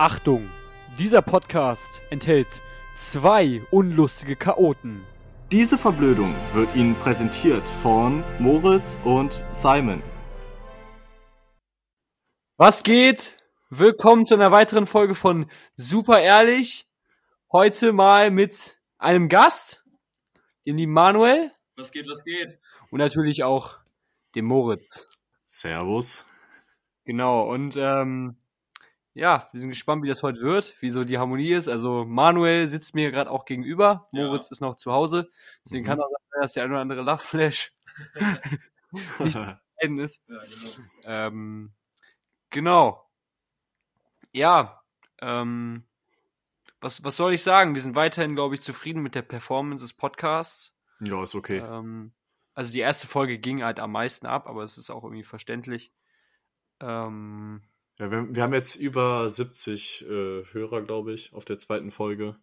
Achtung, dieser Podcast enthält zwei unlustige Chaoten. Diese Verblödung wird Ihnen präsentiert von Moritz und Simon. Was geht? Willkommen zu einer weiteren Folge von Super Ehrlich. Heute mal mit einem Gast, dem lieben Manuel Was geht, was geht? und natürlich auch dem Moritz. Servus. Genau, und ähm, ja, wir sind gespannt, wie das heute wird, wie so die Harmonie ist. Also Manuel sitzt mir gerade auch gegenüber, Ja. Moritz ist noch zu Hause, deswegen Mhm. kann auch sein, dass der ein oder andere Lachflash nicht ist. Ja, genau. Ähm, genau. Ja, ähm, was, was soll ich sagen? Wir sind weiterhin, glaube ich, zufrieden mit der Performance des Podcasts. ja, ist okay. Ähm, also die erste Folge ging halt am meisten ab, aber es ist auch irgendwie verständlich. Ähm, Ja, wir, wir haben jetzt über 70 äh, Hörer, glaube ich, auf der zweiten Folge.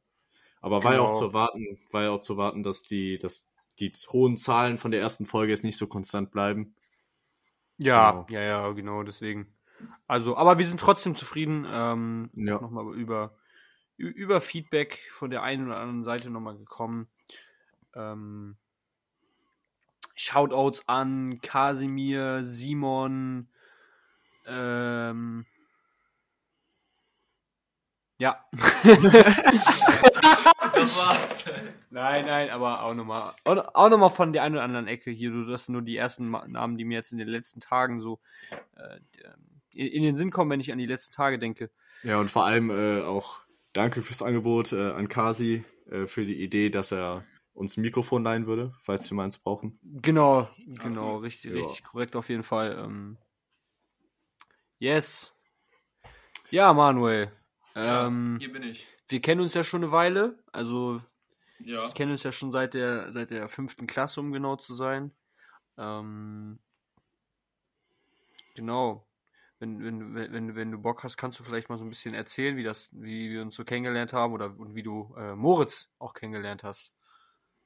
Aber war ja Genau. auch zu erwarten, war ja auch zu erwarten, dass die, dass die hohen Zahlen von der ersten Folge jetzt nicht so konstant bleiben. ja, Genau. ja, ja, genau, deswegen. Also, aber wir sind trotzdem zufrieden. Ähm, Ja. Nochmal über, über Feedback von der einen oder anderen Seite nochmal gekommen. Ähm, Shoutouts an Kasimir, Simon, ähm, ja. Das war's. Nein, nein, aber auch nochmal, auch, nochmal von der einen oder anderen Ecke hier. Du, das sind nur die ersten Namen, die mir jetzt in den letzten Tagen so äh, in, den Sinn kommen, wenn ich an die letzten Tage denke. Ja, und vor allem äh, auch danke fürs Angebot äh, an Kasi äh, für die Idee, dass er uns ein Mikrofon leihen würde, falls wir mal eins brauchen. Genau, genau, richtig, Ja. richtig korrekt auf jeden Fall. Ähm, yes. Ja, Manuel. Ähm, Hier bin ich. wir kennen uns ja schon eine Weile. Also Ja. wir kennen uns ja schon seit der seit der fünften Klasse, um genau zu sein. Ähm, genau. Wenn, wenn, wenn, wenn, wenn du Bock hast, kannst du vielleicht mal so ein bisschen erzählen, wie das, wie wir uns so kennengelernt haben oder und wie du äh, Moritz auch kennengelernt hast.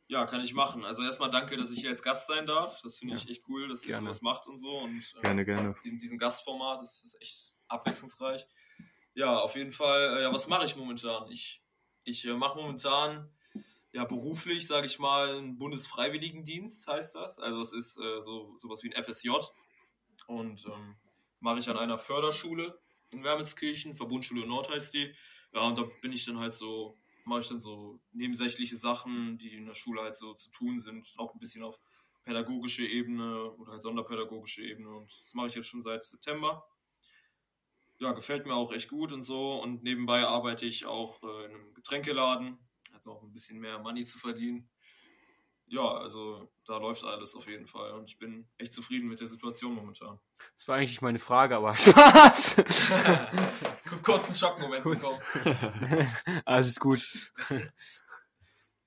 Ja, kann ich machen. Also erstmal danke, dass ich hier als Gast sein darf. Das finde ich echt cool, dass ihr Gerne. sowas macht und so. Und äh, Gerne, gerne. in diesem Gastformat, das ist echt abwechslungsreich. Ja, auf jeden Fall. Äh, ja, was mache ich momentan? Ich, ich äh, mache momentan ja beruflich, sage ich mal, einen Bundesfreiwilligendienst heißt das. Also es ist äh, so sowas wie ein FSJ und ähm, mache ich an einer Förderschule in Wermelskirchen, Verbundschule Nord heißt die. Ja, und da bin ich dann halt so, mache ich dann so nebensächliche Sachen, die in der Schule halt so zu tun sind, auch ein bisschen auf pädagogische Ebene oder halt sonderpädagogische Ebene und das mache ich jetzt schon seit September. Ja, gefällt mir auch echt gut und so und nebenbei arbeite ich auch äh, in einem Getränkeladen, hat noch ein bisschen mehr Money zu verdienen. Ja, also da läuft alles auf jeden Fall und ich bin echt zufrieden mit der Situation momentan. Das war eigentlich meine Frage, aber Spaß. Kurzen Schockmoment Gut. bekommen. Alles gut.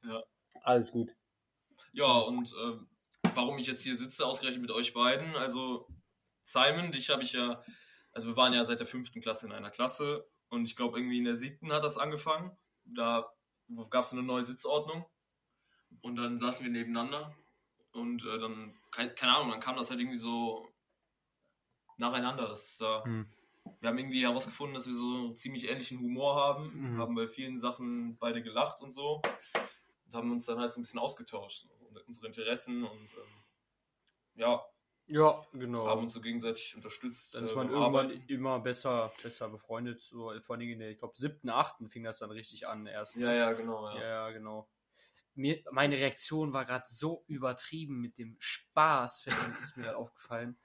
Ja. Alles gut. Ja, und ähm, warum ich jetzt hier sitze, ausgerechnet mit euch beiden. Also Simon, dich habe ich ja, also wir waren ja seit der fünften Klasse in einer Klasse und ich glaube irgendwie in der siebten hat das angefangen. Da gab es eine neue Sitzordnung und dann saßen wir nebeneinander und äh, dann, keine, Ahnung, dann kam das halt irgendwie so nacheinander. Das ist da, Hm. wir haben irgendwie herausgefunden, dass wir so ziemlich ähnlichen Humor haben, Mhm. haben bei vielen Sachen beide gelacht und so und haben uns dann halt so ein bisschen ausgetauscht, unsere Interessen und ähm, ja, Ja, genau. haben uns so gegenseitig unterstützt. dann ist äh, man beim irgendwann Arbeiten. immer besser, besser befreundet. So, vor allem in der, ich glaube, siebten, achten fing das dann richtig an erst. Ja, ja, genau. Ja, ja, genau. Mir, meine Reaktion war gerade so übertrieben mit dem Spaß, ist mir gerade aufgefallen.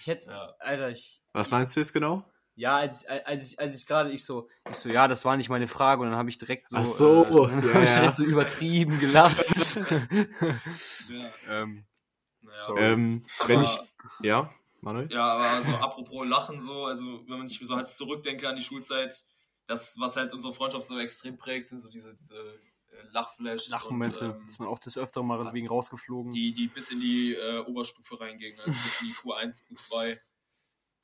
Ich hätte, Ja. Alter, ich, Was meinst du jetzt genau? ja, als, ich- als ich, als ich gerade, ich so, ich so, ja, das war nicht meine Frage und dann habe ich direkt so, Ach so, äh, ja, hab ich ja. direkt so übertrieben gelacht. Ja. ähm, Naja. Ähm, aber, wenn ich. Ja, Manuel? ja, aber so apropos Lachen so, also wenn man sich so halt zurückdenke an die Schulzeit, das, was halt unsere Freundschaft so extrem prägt, sind so diese, diese Lachflashs Lachmomente, und, ähm, ist man auch des Öfteren mal wegen rausgeflogen. die, die bis in die äh, Oberstufe reingingen, also bis in die Q1, Q2.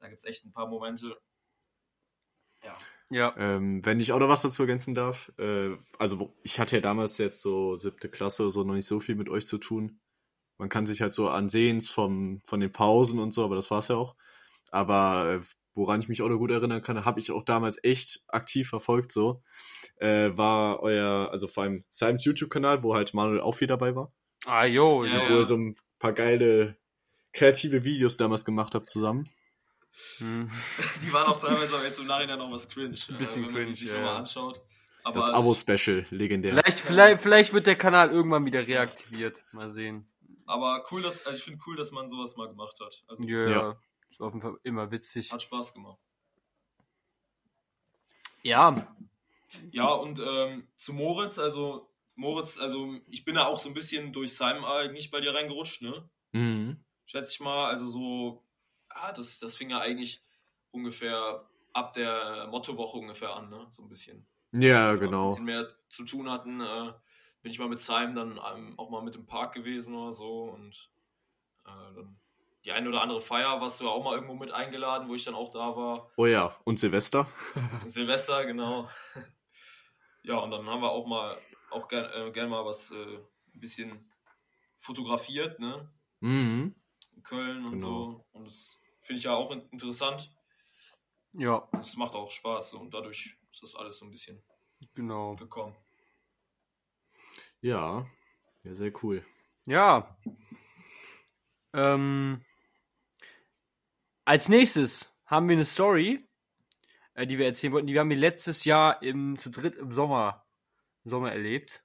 Da gibt es echt ein paar Momente. Ja. ja. Ähm, wenn ich auch noch was dazu ergänzen darf, äh, also ich hatte ja damals jetzt so siebte Klasse so noch nicht so viel mit euch zu tun. Man kann sich halt so ansehen vom, von den Pausen und so, aber das war's ja auch. Aber äh, woran ich mich auch noch gut erinnern kann, habe ich auch damals echt aktiv verfolgt so, äh, war euer, also vor allem Simons YouTube-Kanal, wo halt Manuel auch viel dabei war. Ah, jo, Ja. Wo ihr so ein paar geile kreative Videos damals gemacht habt zusammen. Hm. Die waren auch teilweise auch jetzt im Nachhinein noch was cringe. Ein bisschen äh, wenn man cringe, die sich ja, nochmal anschaut. Aber Das Abo-Special, legendär. Vielleicht, vielleicht, vielleicht wird der Kanal irgendwann wieder reaktiviert. Mal sehen. Aber cool, dass, also ich finde cool, dass man sowas mal gemacht hat. Also Ja, Ja. ist auf jeden Fall immer witzig. hat Spaß gemacht. Ja, Ja, und ähm, zu Moritz, also Moritz, also ich bin da auch so ein bisschen durch Simon eigentlich bei dir reingerutscht, ne? Mhm. Schätze ich mal, also so, ah, das, das fing ja eigentlich ungefähr ab der Mottowoche ungefähr an, ne? So ein bisschen. Ja, wir Ein genau. bisschen mehr zu tun hatten, äh, bin ich mal mit Simon dann ähm, auch mal mit im Park gewesen oder so und äh, dann die eine oder andere Feier warst du auch mal irgendwo mit eingeladen, wo ich dann auch da war. Oh ja, und Silvester? Silvester, genau. Ja, und dann haben wir auch mal auch gern, äh, gern mal was äh, ein bisschen fotografiert, ne? Mhm. In Köln und Genau. so. Und das finde ich ja auch in- interessant. ja, es macht auch Spaß. So. Und dadurch ist das alles so ein bisschen genau. gekommen. Ja. Ja, sehr cool. Ja. Ähm, als nächstes haben wir eine Story, äh, die wir erzählen wollten. Die haben wir letztes Jahr im, zu dritt im Sommer, im Sommer erlebt.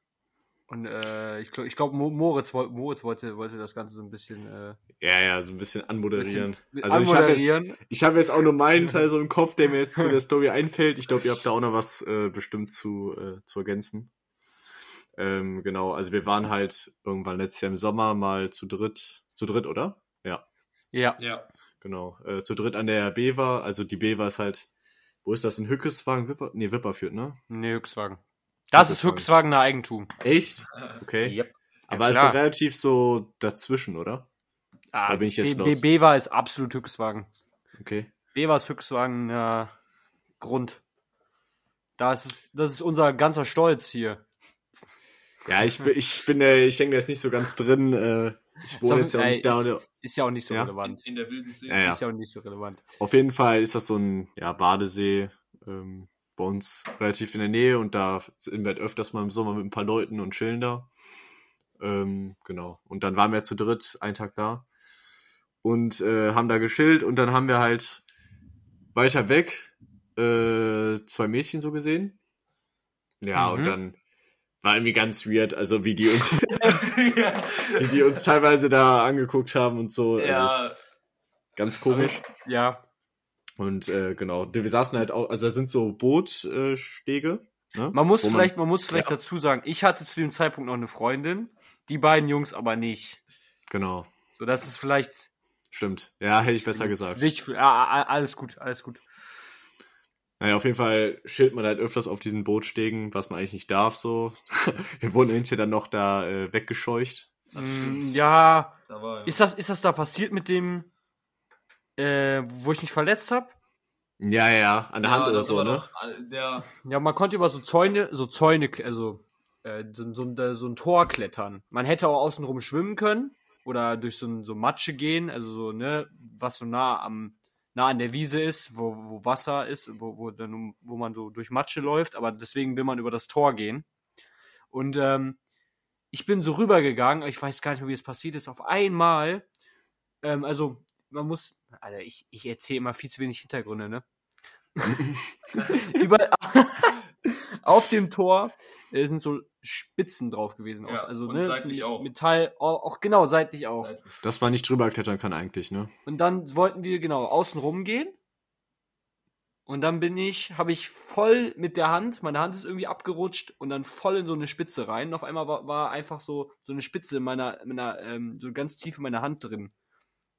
Und äh, ich glaube, ich glaub, Mo- Moritz, Moritz wollte, wollte das Ganze so ein bisschen, äh, Ja, ja, so ein bisschen anmoderieren. bisschen also ich habe jetzt, anmoderieren. ich hab jetzt auch nur meinen Teil so im Kopf, der mir jetzt zu der Story einfällt. Ich glaube, ihr habt da auch noch was äh, bestimmt zu, äh, zu ergänzen. Ähm, genau, also wir waren halt irgendwann letztes Jahr im Sommer mal zu dritt, zu dritt, oder? Ja, Ja, Ja. genau. Äh, zu dritt an der Bever. Also die Bever ist halt, wo ist das? In Hückeswagen? Wipper? Nee, Wipperfürth, ne? nee, Höchstwagen. Das ist. Höchstwagener Eigentum. Echt? Okay. Yep. Aber Ja, ist doch relativ so dazwischen, oder? Ah, Da bin ich jetzt B- los. B- Bewa ist absolut Höchstwagen. Okay. Bewa ist Höchstwagen äh, Grund. Das ist, das ist unser ganzer Stolz hier. Ja, ich bin, ich bin, äh, ich hänge da jetzt nicht so ganz drin. Äh, ich wohne Ist jetzt ja auch ey, nicht da. ist- Ist ja auch nicht so Ja. In, relevant. in der wilden See. Ja, ja. Ist ja auch nicht so relevant. Auf jeden Fall ist das so ein ja, Badesee ähm, bei uns relativ in der Nähe und da sind wir halt öfters mal im Sommer mit ein paar Leuten und chillen da. Ähm, genau. Und dann waren wir zu dritt einen Tag da und äh, haben da geschillt und dann haben wir halt weiter weg äh, zwei Mädchen so gesehen. Ja, Mhm. und dann war irgendwie ganz weird, also wie die uns, ja. wie die uns teilweise da angeguckt haben und so. Also Ja. ist ganz komisch. Ja. Und äh, genau, wir saßen halt auch, also da sind so Bootstege. Äh, Stege, ne? Man muss Wo vielleicht, man muss vielleicht Ja. dazu sagen, ich hatte zu dem Zeitpunkt noch eine Freundin, die beiden Jungs aber nicht. Genau, So, das ist vielleicht stimmt. Ja, hätte ich besser gesagt. Ah, alles gut, alles gut. Naja, auf jeden Fall chillt man halt öfters auf diesen Bootstegen, was man eigentlich nicht darf, so. wir wurden hinterher dann noch da äh, weggescheucht. Mm, ja, Da war, ja. ist das, ist das da passiert mit dem, äh, wo ich mich verletzt habe? Ja, ja, an der Hand Ja, oder das so, ne? doch, Der, Ja, man konnte über so Zäune, so Zäune, also äh, so, so, ein- so ein Tor klettern. Man hätte auch außenrum schwimmen können oder durch so, ein, so Matsche gehen, also so, ne, was so nah am nah an der Wiese ist, wo, wo Wasser ist, wo, wo, dann, wo man so durch Matsche läuft, aber deswegen will man über das Tor gehen. Und ähm, ich bin so rübergegangen, ich weiß gar nicht mehr, wie es passiert ist, auf einmal, ähm, also man muss, Alter, ich, ich erzähle immer viel zu wenig Hintergründe, ne? Überall, auf dem Tor äh, sind so Spitzen drauf gewesen. Ja, also, und ne, seitlich auch. Metall, auch, auch genau, seitlich auch. Seitlich. Dass man nicht drüber klettern kann eigentlich, ne? Und dann wollten wir genau außen rumgehen. Und dann bin ich, habe ich voll mit der Hand, meine Hand ist irgendwie abgerutscht und dann voll in so eine Spitze rein. Und auf einmal war, war einfach so, so eine Spitze in meiner, in meiner ähm, so ganz tief in meiner Hand drin.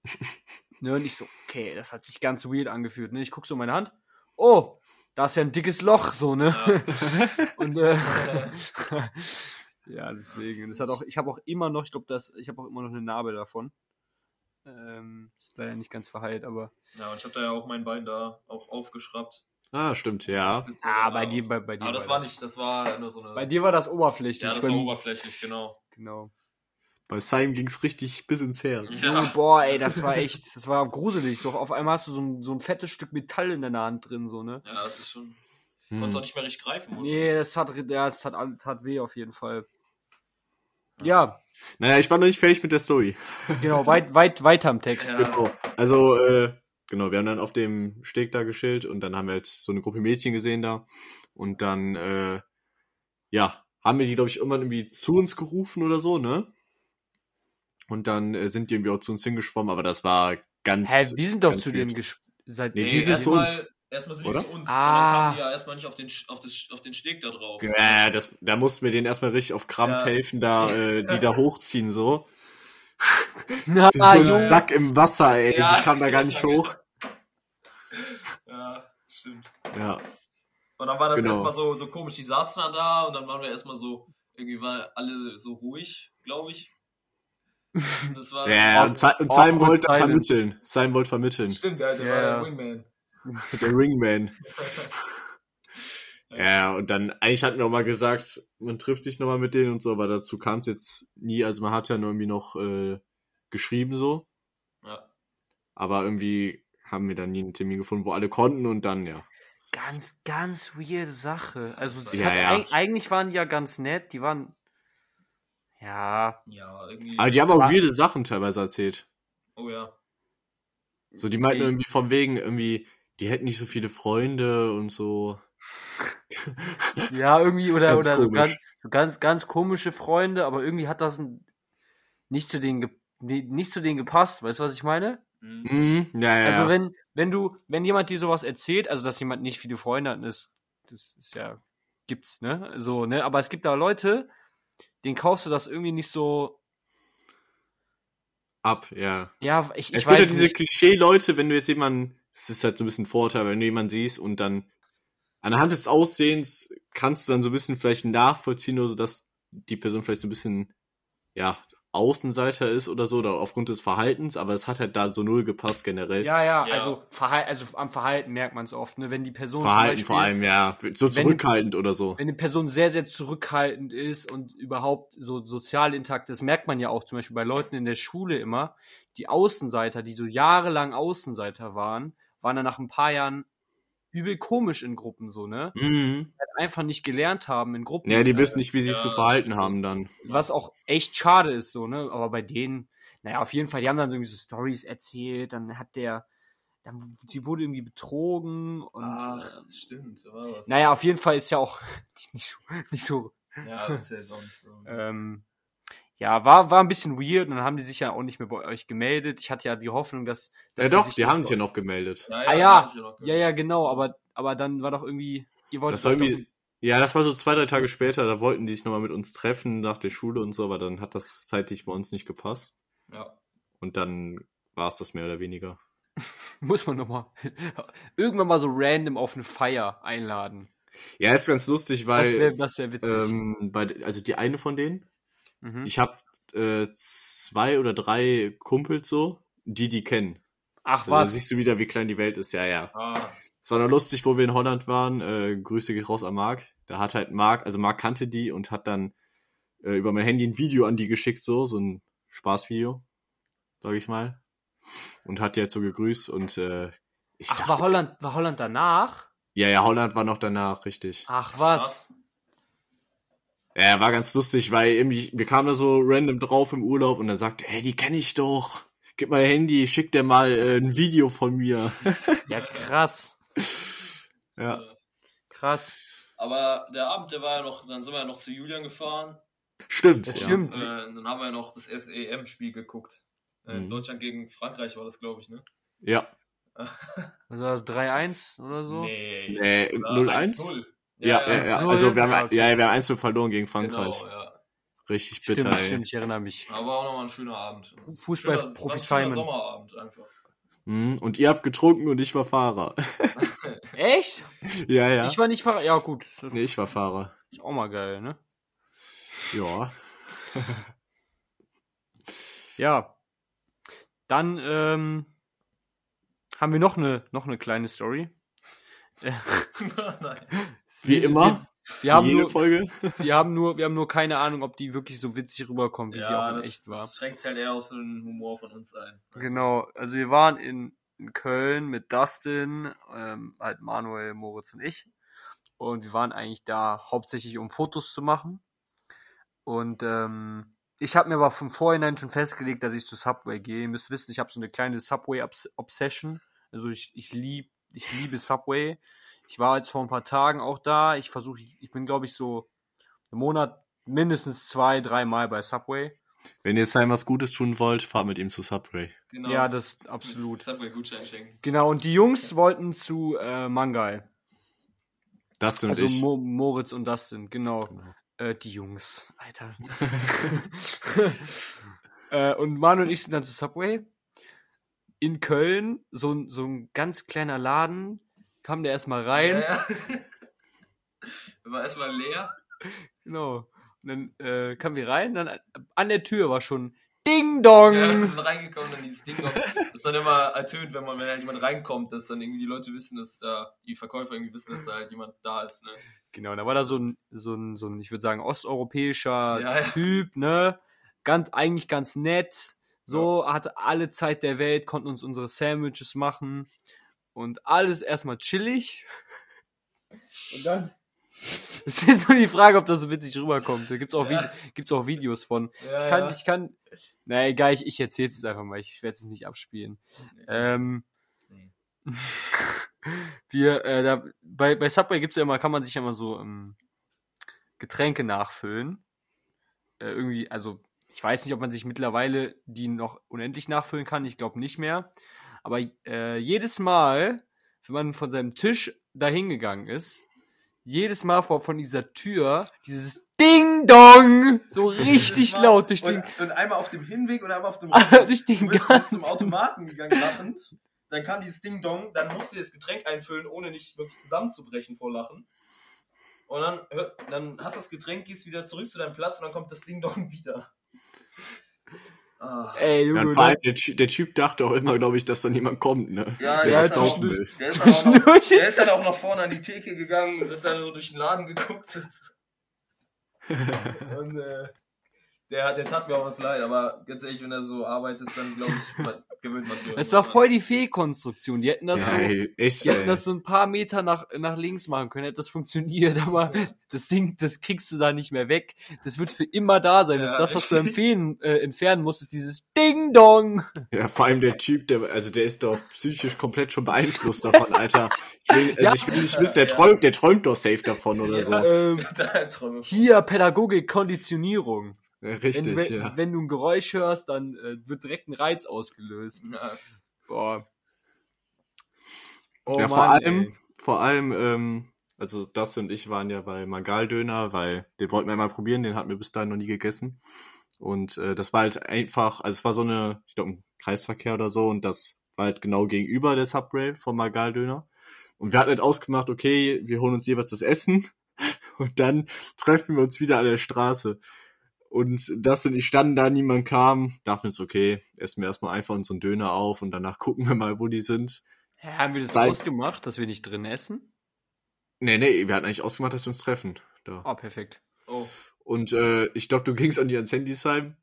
ne, und ich so, okay, das hat sich ganz weird angefühlt. Ne? Ich guck so meine Hand. Oh, da ist ja ein dickes Loch, so, ne? und äh, ja, deswegen. Das hat auch, ich habe auch immer noch, ich glaube, das, ich habe auch immer noch eine Narbe davon. Ähm, ist leider nicht ganz verheilt, aber. Ja, und ich habe da ja auch mein Bein da auch aufgeschraubt. Ah, stimmt, ja. Ah, bei dir, bei, bei dir. Aber das war nicht, das war nur so eine. Bei dir war das oberflächlich. ja, das war oberflächlich, genau. Genau. Bei Simon ging's richtig bis ins Herz. Ja. Junge, boah, ey, das war echt, das war gruselig. So, auf einmal hast du so ein, so ein fettes Stück Metall in deiner Hand drin, so, ne? Ja, das ist schon. Hm. Konntest auch nicht mehr richtig greifen, oder? Nee, das hat, ja, das hat, hat weh auf jeden Fall. Ja, Naja, ich war noch nicht fertig mit der Story. genau, weit, weit, weiter im Text. Ja. Genau. Also, äh, genau, wir haben dann auf dem Steg da geschillt und dann haben wir halt so eine Gruppe Mädchen gesehen da. Und dann, äh, ja, haben wir die, glaube ich, irgendwann irgendwie zu uns gerufen oder so, ne? Und dann äh, sind die irgendwie auch zu uns hingeschwommen, aber das war ganz. Hä, wir sind doch zu denen gesch seit Nee, die sind zu erstmal, uns. Erstmal sind Oder? die zu uns. Ah. Und dann kamen die ja erstmal nicht auf den, auf, das, auf den Steg da drauf. Ja, das, da mussten wir denen erstmal richtig auf Krampf Ja. helfen, da, äh, die da hochziehen, so. Na, so ein Junge. Sack im Wasser, ey, Ja. die kamen da gar nicht hoch. Ja, stimmt. Ja. Und dann war das Genau. erstmal so, so komisch, die saßen dann da und dann waren wir erstmal so, irgendwie waren alle so ruhig, glaube ich. Und das war. Ja, und, Cy- und Simon wollte silence. vermitteln. Simon wollte vermitteln. Stimmt, der, der Ja, war der Wingman. Der Ringman. Ja, und dann, eigentlich hatten wir auch mal gesagt, man trifft sich nochmal mit denen und so, aber dazu kam es jetzt nie. Also man hat ja nur irgendwie noch äh, geschrieben so, Ja. aber irgendwie haben wir dann nie einen Termin gefunden, wo alle konnten und dann, ja. Ganz, ganz weirde Sache. Also, Ja, hat, ja. eig- eigentlich waren die ja ganz nett. Die waren. Ja. Ja, irgendwie. Aber die haben auch weirde Sachen teilweise erzählt. oh ja. So, die meinten irgendwie von wegen, irgendwie, die hätten nicht so viele Freunde und so. Ja, irgendwie, oder, Ganz oder so ganz, so ganz, ganz komische Freunde, aber irgendwie hat das nicht zu denen, nicht zu denen gepasst. Weißt du, was ich meine? Mhm. Mhm, ja, ja. Also wenn, wenn du, wenn jemand dir sowas erzählt, also dass jemand nicht viele Freunde hat, ist, das ist ja, gibt's, ne? So, ne? Aber es gibt da Leute, denen kaufst du das irgendwie nicht so, Ab, ja. ja, ich, ich es gibt ja weiß diese. Klischee-Leute, wenn du jetzt jemanden, es ist halt so ein bisschen ein Vorteil, wenn du jemanden siehst und dann anhand des Aussehens kannst du dann so ein bisschen vielleicht nachvollziehen, oder so, dass die Person vielleicht so ein bisschen, ja, Außenseiter ist oder so, oder aufgrund des Verhaltens, aber es hat halt da so null gepasst generell. Ja, ja, Ja. also, Verhal also am Verhalten merkt man es oft, ne? Wenn die Person Verhalten zum vor Beispiel, allem, ja. So Wenn- zurückhaltend oder so. wenn eine Person sehr, sehr zurückhaltend ist und überhaupt so sozial intakt ist, merkt man ja auch zum Beispiel bei Leuten in der Schule immer, die Außenseiter, die so jahrelang Außenseiter waren, waren dann nach ein paar Jahren übel komisch in Gruppen so, ne? Mhm. Halt einfach nicht gelernt haben in Gruppen. Ja, die äh, wissen nicht, wie sie sich ja, zu verhalten haben dann. Was auch echt schade ist, so, ne? Aber bei denen, naja, auf jeden Fall, die haben dann irgendwie so Stories erzählt, dann hat der, dann, sie wurde irgendwie betrogen und. Ach, äh, stimmt, da war was. naja, auf jeden Fall ist ja auch nicht so, nicht so Ja, das ist ja sonst so. ähm, ja, war, war ein bisschen weird und dann haben die sich ja auch nicht mehr bei euch gemeldet. Ich hatte ja die Hoffnung, dass. dass Ja doch, sich die haben sich ja noch gemeldet. Ah ja, hab ich noch Ja, ja, genau, aber, aber dann war doch irgendwie. Ihr wolltet Das war doch irgendwie, ja, das war so zwei, drei Tage später, da wollten die sich nochmal mit uns treffen nach der Schule und so, aber dann hat das zeitlich bei uns nicht gepasst. Ja. Und dann war es das mehr oder weniger. muss man nochmal irgendwann mal so random auf eine Feier einladen. Ja, ist ganz lustig, weil Das wäre wär witzig. ähm, bei, also die eine von denen, mhm. ich habe äh, zwei oder drei Kumpels so, die die kennen. Ach Also da was. siehst du wieder, wie klein die Welt ist. Ja, ja. Ah, Es war noch lustig, wo wir in Holland waren. Äh, Grüße geht raus an Marc. Da hat halt Marc, also Marc kannte die und hat dann äh, über mein Handy ein Video an die geschickt, so, so ein Spaßvideo, sag ich mal. Und hat die halt so gegrüßt und äh, ich Ach, dachte, war Holland, war Holland danach? ja, ja, Holland war noch danach, richtig. Ach was. Ja, war ganz lustig, weil irgendwie, wir kamen da so random drauf im Urlaub und er sagte, hey, die kenne ich doch. Gib mal dein Handy, schick dir mal äh, ein Video von mir. Ja, krass. ja. Krass. Aber der Abend, der war ja noch, dann sind wir ja noch zu Julian gefahren. Stimmt. Ja. stimmt. Äh, dann haben wir ja noch das SEM-Spiel geguckt. Äh, Mhm. Deutschland gegen Frankreich war das, glaube ich, ne? Ja. Das 3-1 oder so? Nee. Nee, Oder 0-1? 1-0. Ja, ja, ja. 1-0. Also wir haben, Ja, okay. ja, wir haben 1 verloren gegen Frankreich. Genau, ja. Richtig bitter, Stimmt, ey. stimmt, ich erinnere mich. Aber auch nochmal ein schöner Abend. Schöner- Fußball-Profi Simon. Sommerabend einfach. Mhm. Und ihr habt getrunken und ich war Fahrer. Echt? ja, ja. Ich war nicht Fahrer. Ja, gut. Das nee, ich war Fahrer. ist auch mal geil, ne? Ja. Ja. Dann ähm, haben wir noch eine, noch eine kleine Story. Nein. Wie immer. Wir haben, Jede nur, Folge. wir, haben nur, wir haben nur keine Ahnung, ob die wirklich so witzig rüberkommt, wie sie auch in das, echt war. Das schränkt halt eher auf so einen Humor von uns ein. Also, Genau, also wir waren in, in Köln mit Dustin, ähm, halt Manuel, Moritz und ich. Und wir waren eigentlich da hauptsächlich, um Fotos zu machen. Und ähm, ich habe mir aber von vorhinein schon festgelegt, dass ich zu Subway gehe. Ihr müsst wissen, ich habe so eine kleine Subway-Obsession. Also ich, ich, lieb, ich liebe Subway. Ich war jetzt vor ein paar Tagen auch da. Ich versuche, ich bin glaube ich so im Monat mindestens zwei, dreimal bei Subway. Wenn ihr Sam was Gutes tun wollt, fahrt mit ihm zu Subway. Genau. Ja, das absolut. Subway-Gutschein schenken. Genau, und die Jungs wollten zu äh, Mangai. Das sind Also ich. Mo Moritz und Dustin, genau. Genau. Äh, die Jungs, Alter. äh, und Manu und ich sind dann zu Subway. In Köln, so, ein- so ein ganz kleiner Laden, kam der erstmal rein. Ja, ja. War erstmal leer. Genau. Und dann äh, kamen wir rein, dann an der Tür war schon Ding Dong. Ja, wir sind reingekommen und dieses Ding noch, das dann immer ertönt, wenn man, wenn halt jemand reinkommt, dass dann irgendwie die Leute wissen, dass da, die Verkäufer irgendwie wissen, dass da halt jemand da ist, ne? Genau, da war da so ein, so ein, so ein ich würde sagen, osteuropäischer ja. Typ, ne? Ganz, eigentlich ganz nett. So, hatte alle Zeit der Welt, konnten uns unsere Sandwiches machen und alles erstmal chillig. Und dann. Es ist jetzt nur die Frage, ob das so witzig rüberkommt. Da gibt's auch, Ja. Vide gibt's auch Videos von. Ja, Ich kann, ich kann. Na egal, ich, ich erzähl's jetzt einfach mal. Ich werde es nicht abspielen. Ähm, Nee. wir, äh, da, bei, bei Subway gibt's ja immer, kann man sich ja immer so ähm, Getränke nachfüllen. Äh, irgendwie, also ich weiß nicht, ob man sich mittlerweile die noch unendlich nachfüllen kann. Ich glaube nicht mehr. Aber äh, jedes Mal, wenn man von seinem Tisch dahin gegangen ist, jedes Mal vor von dieser Tür dieses Ding Dong so richtig war- laut durch den und, und einmal auf dem Hinweg und einmal auf dem durch Du den bist bis zum Automaten gegangen lachend. Dann kam dieses Ding Dong, dann musst du das Getränk einfüllen, ohne nicht wirklich zusammenzubrechen vor Lachen. Und dann, dann hast du das Getränk, gehst wieder zurück zu deinem Platz und dann kommt das Ding Dong wieder. Ah. Ey, Ja, Junge, und vor allem, der, der Typ dachte auch immer, glaube ich, dass dann jemand kommt, ne? Ja, Der Ja, was ist dann auch, will. der, ist dann auch noch, der ist- dann auch noch vorne an die Theke gegangen und hat dann so durch den Laden geguckt. Und äh, der, der tat mir auch was leid, aber ganz ehrlich, wenn er so arbeitet, dann glaube ich, gewöhnt man sich. Es war voll die Fehlkonstruktion. Die hätten das ja, so, ey, echt, die hätten das so ein paar Meter nach, nach links machen können, hätte das funktioniert, aber das Ding, das kriegst du da nicht mehr weg. Das wird für immer da sein. Das, Ja, ist das was du empfehlen, äh, entfernen musst, ist dieses Ding Dong. Ja, vor allem der Typ, der, also der ist doch psychisch komplett schon beeinflusst davon, Alter. Ich will, also Ja. ich will nicht wissen, der träumt, der träumt doch safe davon oder Ja. so. Ähm, hier Pädagogik, Konditionierung. Richtig, wenn, wenn, ja. wenn du ein Geräusch hörst, dann äh, wird direkt ein Reiz ausgelöst. Ja. Boah. Oh ja, vor Mann, allem, ey. vor allem, ähm, also das und ich waren ja bei Mangal-Döner, weil den wollten wir mal probieren, den hatten wir bis dahin noch nie gegessen. Und äh, das war halt einfach, also es war so eine, ich glaube, ein Kreisverkehr oder so und das war halt genau gegenüber der Subway vom Mangal-Döner. Und wir hatten halt ausgemacht, okay, wir holen uns jeweils das Essen und dann treffen wir uns wieder an der Straße. Und das und ich standen da, niemand kam, dachten uns, okay, essen wir erstmal einfach unseren Döner auf und danach gucken wir mal, wo die sind. Hä, haben wir das Sei- ausgemacht, dass wir nicht drin essen? Nee, nee, wir hatten eigentlich ausgemacht, dass wir uns treffen. Da. Oh, perfekt. Oh. Und äh, ich glaube, du gingst an die ans Handysheim.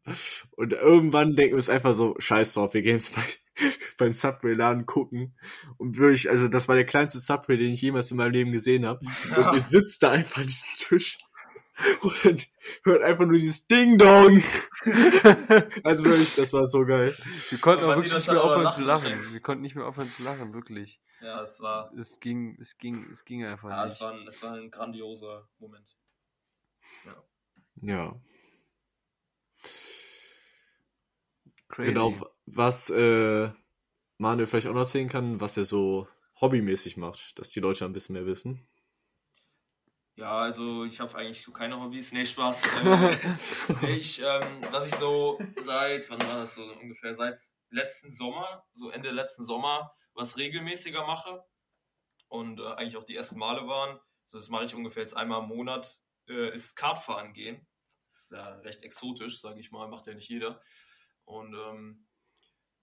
Und irgendwann denken wir uns einfach so, scheiß drauf, wir gehen jetzt bei, beim Subway-Laden gucken. Und wirklich, also das war der kleinste Subway, den ich jemals in meinem Leben gesehen habe. Und wir sitzen da einfach an diesem Tisch. Und dann hört einfach nur dieses Ding-Dong. also wirklich, das war so geil. Wir konnten auch wirklich nicht mehr aufhören lachen zu lachen. Wir konnten nicht mehr aufhören zu lachen, wirklich. Ja, es war, Es ging, es ging, es ging einfach ja, es nicht. war, ein, es war ein grandioser Moment. Ja. Crazy. Genau, was äh, Manuel vielleicht auch noch erzählen kann, was er so hobbymäßig macht, dass die Leute ein bisschen mehr wissen. Ja, also ich habe eigentlich so keine Hobbys. Nee, Spaß. Ähm, ich, ähm, was ich so seit, wann war das so ungefähr, seit letzten Sommer, so Ende letzten Sommer, was regelmäßiger mache und äh, eigentlich auch die ersten Male waren, so das mache ich ungefähr jetzt einmal im Monat, äh, ist Kartfahren gehen. Das ist ja recht exotisch, sage ich mal, macht ja nicht jeder. Und ähm,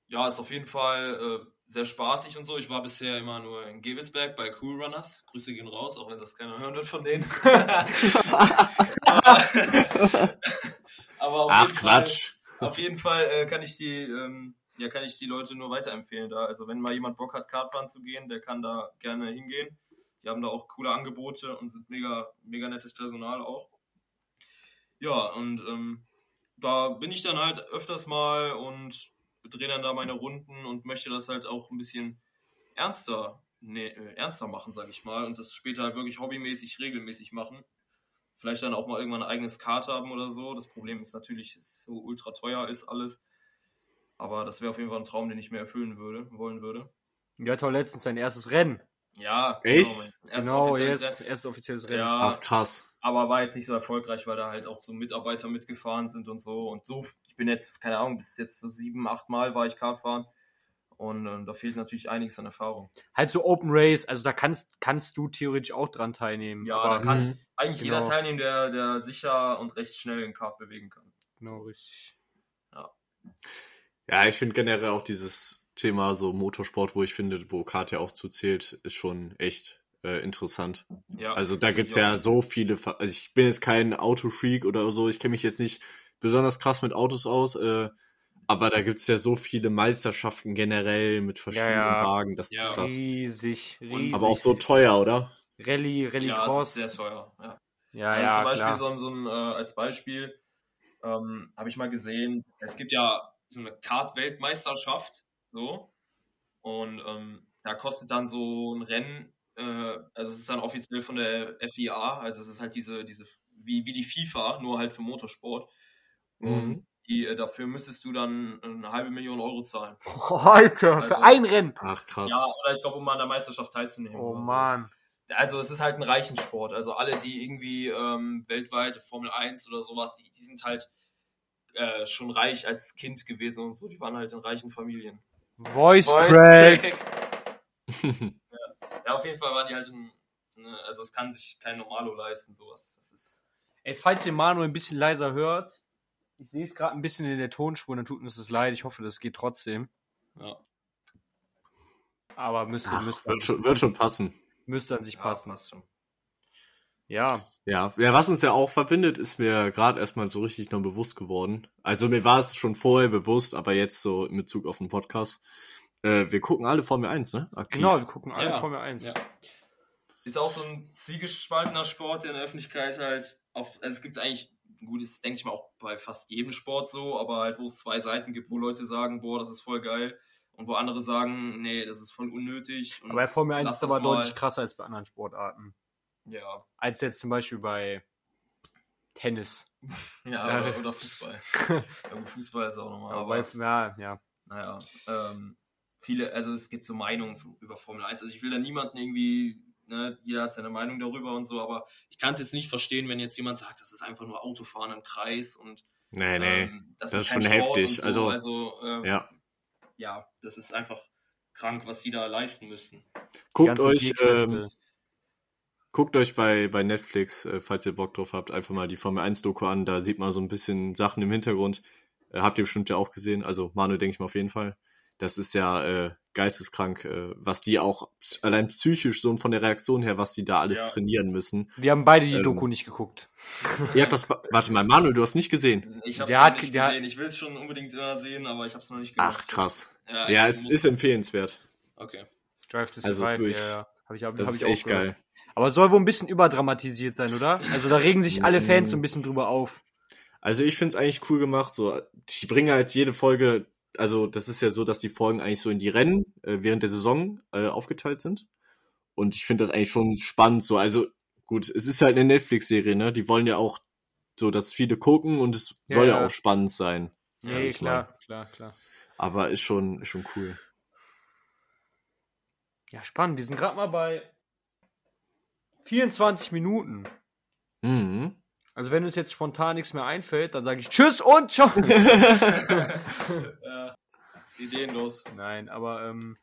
ja, ist auf jeden Fall äh, sehr spaßig und so. Ich war bisher immer nur in Gebelsberg bei Cool Runners. Grüße gehen raus, auch wenn das keiner hören wird von denen. Aber auf Ach, jeden Quatsch. Fall, auf jeden Fall äh, kann ich die, ähm, ja, kann ich die Leute nur weiterempfehlen da. Also wenn mal jemand Bock hat, Kartfahren zu gehen, der kann da gerne hingehen. Die haben da auch coole Angebote und sind mega, mega nettes Personal auch. Ja, und ähm, da bin ich dann halt öfters mal und drehe dann da meine Runden und möchte das halt auch ein bisschen ernster, nee, äh, ernster machen, sage ich mal, und das später halt wirklich hobbymäßig, regelmäßig machen. Vielleicht dann auch mal irgendwann ein eigenes Kart haben oder so. Das Problem ist natürlich, dass es so ultra teuer ist alles. Aber das wäre auf jeden Fall ein Traum, den ich mir erfüllen würde, wollen würde. Der hat doch letztens sein erstes Rennen. Ja, Echt? Genau, Genau, offizielles jetzt Rennen. erstes offizielles Rennen. Ja, Ach, krass. aber war jetzt nicht so erfolgreich, weil da halt auch so Mitarbeiter mitgefahren sind und so. Und so, ich bin jetzt, keine Ahnung, bis jetzt so sieben, acht Mal war ich Kart fahren. Und ähm, da fehlt natürlich einiges an Erfahrung. Halt so Open Race, also da kannst, kannst du theoretisch auch dran teilnehmen. Ja, aber da kann Mhm. eigentlich Genau. jeder teilnehmen, der, der sicher und recht schnell den Kart bewegen kann. genau richtig. Ja, ich finde generell auch dieses Thema so Motorsport, wo ich finde, wo Kart ja auch zuzählt, ist schon echt äh, interessant. Ja, Also da gibt's ja so viele, also ich bin jetzt kein Autofreak oder so, ich kenne mich jetzt nicht besonders krass mit Autos aus, äh, aber da gibt's ja so viele Meisterschaften generell mit verschiedenen ja. Wagen, das Ja. ist krass. Riesig, riesig. Aber auch so teuer, oder? Rallye, Rallye ja, Cross. es ist sehr teuer. Ja. Ja, also ja, zum Beispiel klar. so, ein- so ein, äh, als Beispiel ähm, habe ich mal gesehen, es gibt ja so eine Kart-Weltmeisterschaft, so, und ähm, da kostet dann so ein Rennen, äh, also es ist dann offiziell von der FIA, also es ist halt diese, diese, wie, wie die FIFA, nur halt für Motorsport. Mhm. die, äh, dafür müsstest du dann eine halbe Million Euro zahlen. Alter, für Also- ein Rennen. Ach krass. Ja, oder ich glaube, um an der Meisterschaft teilzunehmen. Oh so. Mann. Also es ist halt ein Reichensport. Also alle, die irgendwie ähm, weltweit Formel 1 oder sowas, die, die sind halt äh, schon reich als Kind gewesen und so. Die waren halt in reichen Familien. Voice, Voice Crack. Crack. Ja, auf jeden Fall waren die halt in, ne, also es kann sich kein Normalo leisten, sowas. Das ist. Ey, falls ihr Manuel ein bisschen leiser hört, ich sehe es gerade ein bisschen in der Tonspur, dann tut uns das leid. Ich hoffe, das geht trotzdem. Ja, Aber müsste, Ach, müsste, wird, schon, wird schon passen. müsste an sich ja passen. passt schon. Ja. Ja, ja, was uns ja auch verbindet, ist mir gerade erstmal so richtig noch bewusst geworden. Also mir war es schon vorher bewusst, aber jetzt so in Bezug auf den Podcast. Äh, wir gucken alle Formel 1, ne? Aktiv. Genau, wir gucken alle Ja. Formel 1. Ja. Ist auch so ein zwiegespaltener Sport, der in der Öffentlichkeit halt auf, also es gibt eigentlich, gut, ist denke ich mal auch bei fast jedem Sport so, aber halt wo es zwei Seiten gibt, wo Leute sagen, boah, das ist voll geil und wo andere sagen, nee, das ist voll unnötig. Aber bei Formel 1 lass ist aber deutlich krasser als bei anderen Sportarten. Ja, Als jetzt zum Beispiel bei Tennis. ja oder, oder Fußball. ja, Fußball ist auch nochmal. Aber Aber, bei, ja, ja. naja, ähm, viele, also es gibt so Meinungen über Formel 1. Also ich will da niemanden irgendwie, ne, jeder hat seine Meinung darüber und so, aber ich kann es jetzt nicht verstehen, wenn jetzt jemand sagt, das ist einfach nur Autofahren im Kreis und Nee, nee. ähm, das, das ist ist schon Sport heftig. So. Also- also ähm, ja. ja, das ist einfach krank, was die da leisten müssen. Guckt euch, ähm, guckt euch bei, bei Netflix, äh, falls ihr Bock drauf habt, einfach mal die Formel 1 Doku an. Da sieht man so ein bisschen Sachen im Hintergrund. Äh, habt ihr bestimmt ja auch gesehen. Also Manu denke ich mal auf jeden Fall. Das ist ja äh, geisteskrank, äh, was die auch allein psychisch so und von der Reaktion her, was die da alles Ja. trainieren müssen. Wir haben beide die ähm, Doku nicht geguckt. Ihr habt das, warte mal, Manu, du hast nicht gesehen. Ich habe Der es hat- nicht der- gesehen. Ich will es schon unbedingt immer sehen, aber ich habe es noch nicht gemacht. Ach, krass. Ja, Ja, es ist empfehlenswert. Okay. Drive to Also es ist Survive, wirklich- ja, ja. Hab ich, hab, Das hab ist ich auch echt gehört. geil. Aber es soll wohl ein bisschen überdramatisiert sein, oder? Also da regen sich alle Fans so ein bisschen drüber auf. Also ich find's eigentlich cool gemacht. So, die bringen halt jede Folge, also das ist ja so, dass die Folgen eigentlich so in die Rennen äh, während der Saison äh, aufgeteilt sind. Und ich finde das eigentlich schon spannend. So, also gut, es ist halt eine Netflix-Serie, ne? Die wollen ja auch so, dass viele gucken und es Ja, soll ja, ja. auch spannend sein. Nee, klar, mal. klar, klar. Aber ist schon, ist schon cool. Ja, spannend. Wir sind gerade mal bei 24 Minuten. Mhm. Also wenn uns jetzt spontan nichts mehr einfällt, dann sage ich Tschüss und ciao. ja, ideenlos. Nein, aber ähm,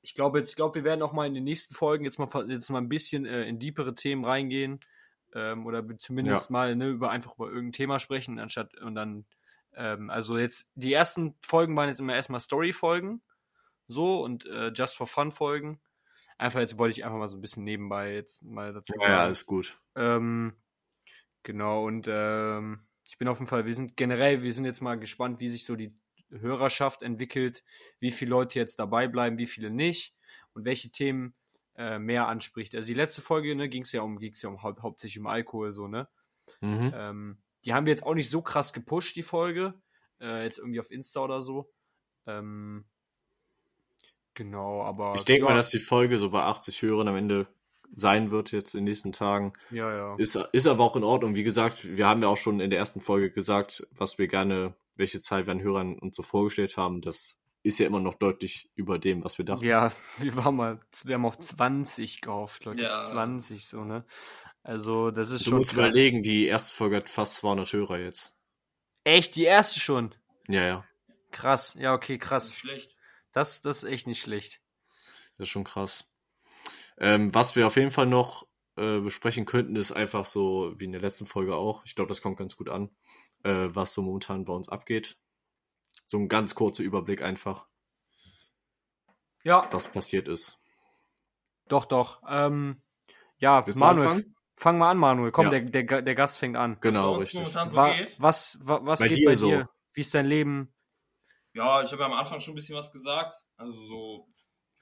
ich glaube jetzt, ich glaube, wir werden auch mal in den nächsten Folgen jetzt mal ver- jetzt mal ein bisschen äh, in deepere Themen reingehen ähm, oder zumindest mal ne, über einfach über irgendein Thema sprechen, anstatt und dann Ähm, also jetzt, die ersten Folgen waren jetzt immer erstmal Story-Folgen. So und äh, Just for Fun-Folgen. Einfach jetzt wollte ich einfach mal so ein bisschen nebenbei jetzt mal dazu Ja, ja, ist gut. ähm, genau, und ähm, ich bin auf jeden Fall, wir sind generell, wir sind jetzt mal gespannt, wie sich so die Hörerschaft entwickelt, wie viele Leute jetzt dabei bleiben, wie viele nicht und welche Themen äh, mehr anspricht. Also die letzte Folge, ne, ging es ja um, ging's ja um hau hauptsächlich um Alkohol, so, ne? Mhm. Ähm, die haben wir jetzt auch nicht so krass gepusht, die Folge. Äh, jetzt irgendwie auf Insta oder so. Ähm, genau, aber. Ich denke ja, mal, dass die Folge so bei 80 Hörern am Ende sein wird jetzt in den nächsten Tagen. Ja, ja. Ist, ist aber auch in Ordnung. Wie gesagt, wir haben ja auch schon in der ersten Folge gesagt, was wir gerne, welche Zahl wir an Hörern uns so vorgestellt haben. Das ist ja immer noch deutlich über dem, was wir dachten. Ja, wir waren mal, wir haben auf 20 gehofft, Leute. Ja. 20 so, ne? Also, das ist Du schon. musst krass. überlegen, die erste Folge hat fast 200 Hörer jetzt. Echt, die erste schon. Ja, ja. Krass. Ja, okay, Nicht krass. schlecht. Das, das ist echt nicht schlecht. Das ist schon krass. Ähm, was wir auf jeden Fall noch äh, besprechen könnten, ist einfach so, wie in der letzten Folge auch, ich glaube, das kommt ganz gut an, äh, was so momentan bei uns abgeht. So ein ganz kurzer Überblick einfach, Ja, was passiert ist. doch, doch. Ähm, ja, Willst Manuel, anfangen? fang mal an, Manuel. Komm, Ja. der, der, der Gast fängt an. Genau, was richtig. so was, wa, was Bei geht dir bei so. dir? Wie ist dein Leben? Ja, ich habe ja am Anfang schon ein bisschen was gesagt. Also so,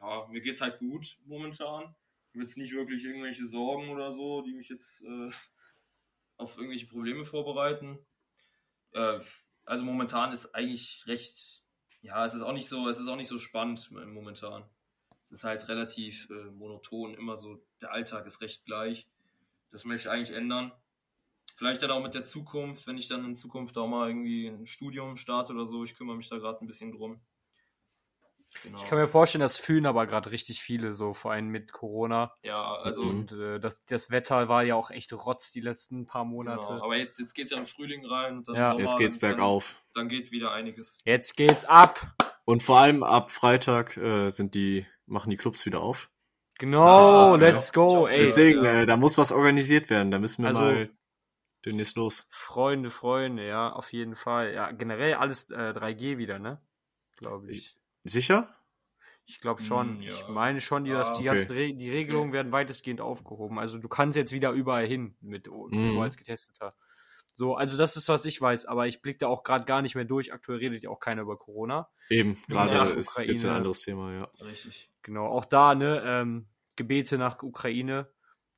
ja, mir geht's halt gut momentan. Ich habe jetzt nicht wirklich irgendwelche Sorgen oder so, die mich jetzt äh, auf irgendwelche Probleme vorbereiten. Äh, also momentan ist eigentlich recht, ja, es ist auch nicht so, es ist auch nicht so spannend momentan. Es ist halt relativ äh, monoton, immer so, der Alltag ist recht gleich. Das möchte ich eigentlich ändern. Vielleicht dann auch mit der Zukunft, wenn ich dann in Zukunft auch mal irgendwie ein Studium starte oder so. Ich kümmere mich da gerade ein bisschen drum. Genau. Ich kann mir vorstellen, das fühlen aber gerade richtig viele, so vor allem mit Corona. ja, also. Und äh, das, das Wetter war ja auch echt rotz die letzten paar Monate. genau. aber jetzt, jetzt geht es ja im Frühling rein. Und dann Ja. Sommer, Jetzt geht's dann, bergauf. Dann, geht wieder einiges. Jetzt geht's ab. Und vor allem ab Freitag äh, sind die, machen die Clubs wieder auf. Genau, ich auch, let's ja. go, Ich ey. Deswegen, ja. äh, da muss was organisiert werden. Da müssen wir Also- mal demnächst los. Freunde, Freunde, ja, auf jeden Fall. Ja, generell alles äh, 3G wieder, ne? Glaube ich. Sicher? Ich glaube schon. Hm, ja. Ich meine schon, die, dass Ah, die, okay. ganzen Re die Regelungen werden weitestgehend aufgehoben. Also du kannst jetzt wieder überall hin mit Mhm. nur als Getesteter. So, also das ist, was ich weiß, aber ich blicke da auch gerade gar nicht mehr durch. Aktuell redet ja auch keiner über Corona. Eben, gerade Ja, ist jetzt ein Ukraine. anderes Thema, ja. Richtig. Genau, auch da, ne, ähm, Gebete nach Ukraine.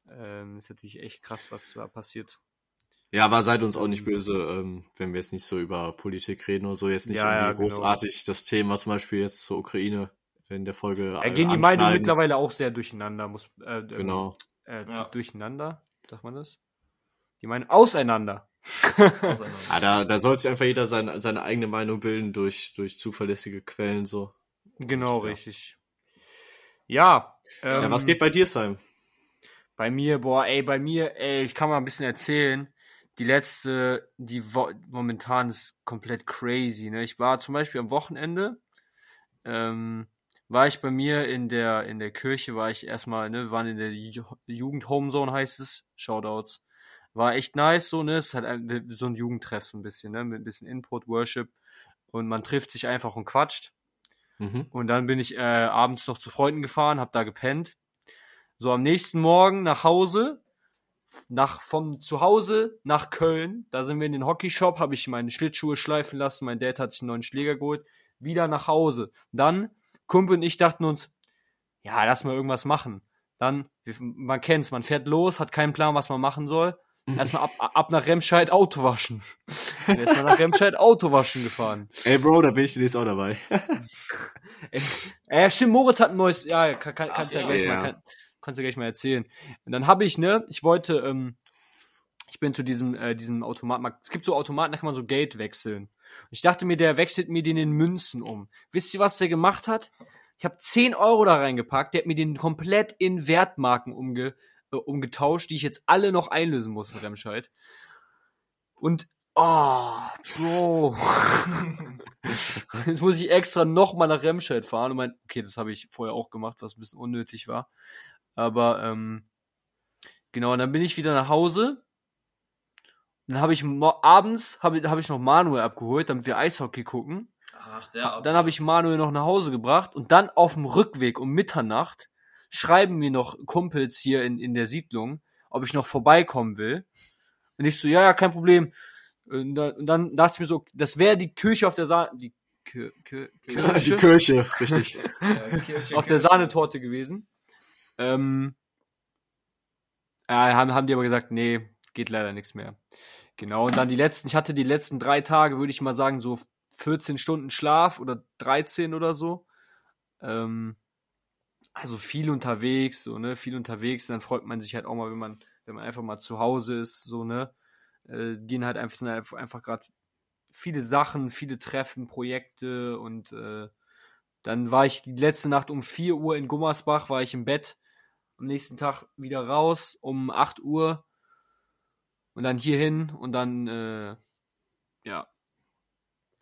Ähm, ist natürlich echt krass, was da passiert. Ja, aber seid uns auch nicht böse, ähm, wenn wir jetzt nicht so über Politik reden oder so, jetzt nicht Ja, ja, irgendwie genau. großartig das Thema zum Beispiel jetzt zur Ukraine in der Folge Da äh, gehen die Meinungen mittlerweile auch sehr durcheinander, muss äh, ähm, Genau. Äh, Ja. Durcheinander, sagt man das? Die meinen auseinander. Auseinander. Ja, da, da sollte sich einfach jeder sein, seine eigene Meinung bilden durch, durch zuverlässige Quellen so. Genau, Ja. richtig. Ja. ja, ähm, was geht bei dir, Simon? Bei mir, boah, ey, bei mir, ey, ich kann mal ein bisschen erzählen. Die letzte, die Wo momentan ist komplett crazy, ne? Ich war zum Beispiel am Wochenende, ähm, war ich bei mir in der, in der Kirche, war ich erstmal, ne, waren in der Ju Jugend Homezone heißt es, Shoutouts. War echt nice, so, ne, es ist halt ein, so ein Jugendtreff so ein bisschen, ne, mit ein bisschen Input, Worship und man trifft sich einfach und quatscht. Mhm. Und dann bin ich äh, abends noch zu Freunden gefahren, hab da gepennt. So am nächsten Morgen nach Hause, nach vom Zuhause nach Köln. Da sind wir in den Hockeyshop, habe ich meine Schlittschuhe schleifen lassen. Mein Dad hat sich einen neuen Schläger geholt. Wieder nach Hause. Dann Kumpel und ich dachten uns, ja, lass mal irgendwas machen. Dann, man kennt's, man fährt los, hat keinen Plan, was man machen soll. Erstmal ab, ab nach Remscheid Auto waschen. Erstmal nach Remscheid Auto waschen gefahren. Ey, Bro, da bin ich demnächst auch dabei. Ja, stimmt, Moritz hat ein neues, ja, kann, kann, Ach kannst ja, ja. gleich Ja. mal, kann, kannst du gleich mal erzählen. Und dann habe ich, ne, ich wollte, ähm, ich bin zu diesem, äh, diesem Automaten, es gibt so Automaten, da kann man so Geld wechseln. Und ich dachte mir, der wechselt mir den in Münzen um. Wisst ihr, was der gemacht hat? Ich habe 10 Euro da reingepackt, der hat mir den komplett in Wertmarken umge, äh, umgetauscht, die ich jetzt alle noch einlösen muss Remscheid. Und, oh, Bro. Jetzt muss ich extra nochmal nach Remscheid fahren und mein, okay, das habe ich vorher auch gemacht, was ein bisschen unnötig war. Aber, ähm, genau, und dann bin ich wieder nach Hause Dann habe ich abends habe hab ich noch Manuel abgeholt, damit wir Eishockey gucken. Ach, der Dann habe ich Manuel noch nach Hause gebracht und dann auf dem Rückweg um Mitternacht schreiben mir noch Kumpels hier in, in der Siedlung, ob ich noch vorbeikommen will. Und ich so, ja, ja, kein Problem. Und dann, und dann dachte ich mir so, das wäre die Kirche auf der Sahne, die, Kir Kir Die Kirche Kirche, richtig. Ja, Kirche, auf der Kirche. Sahnetorte gewesen. Ähm, äh, haben, haben die aber gesagt, nee, geht leider nichts mehr. Genau, und dann die letzten, ich hatte die letzten drei Tage, würde ich mal sagen, so 14 Stunden Schlaf oder 13 oder so. Ähm, also viel unterwegs, so, ne, viel unterwegs, dann freut man sich halt auch mal, wenn man, wenn man einfach mal zu Hause ist, so, ne, äh, gehen halt einfach, sind halt einfach gerade viele Sachen, viele Treffen, Projekte und äh, dann war ich die letzte Nacht um 4 Uhr in Gummersbach, war ich im Bett, am nächsten Tag wieder raus um 8 Uhr und dann hierhin und dann, äh, ja,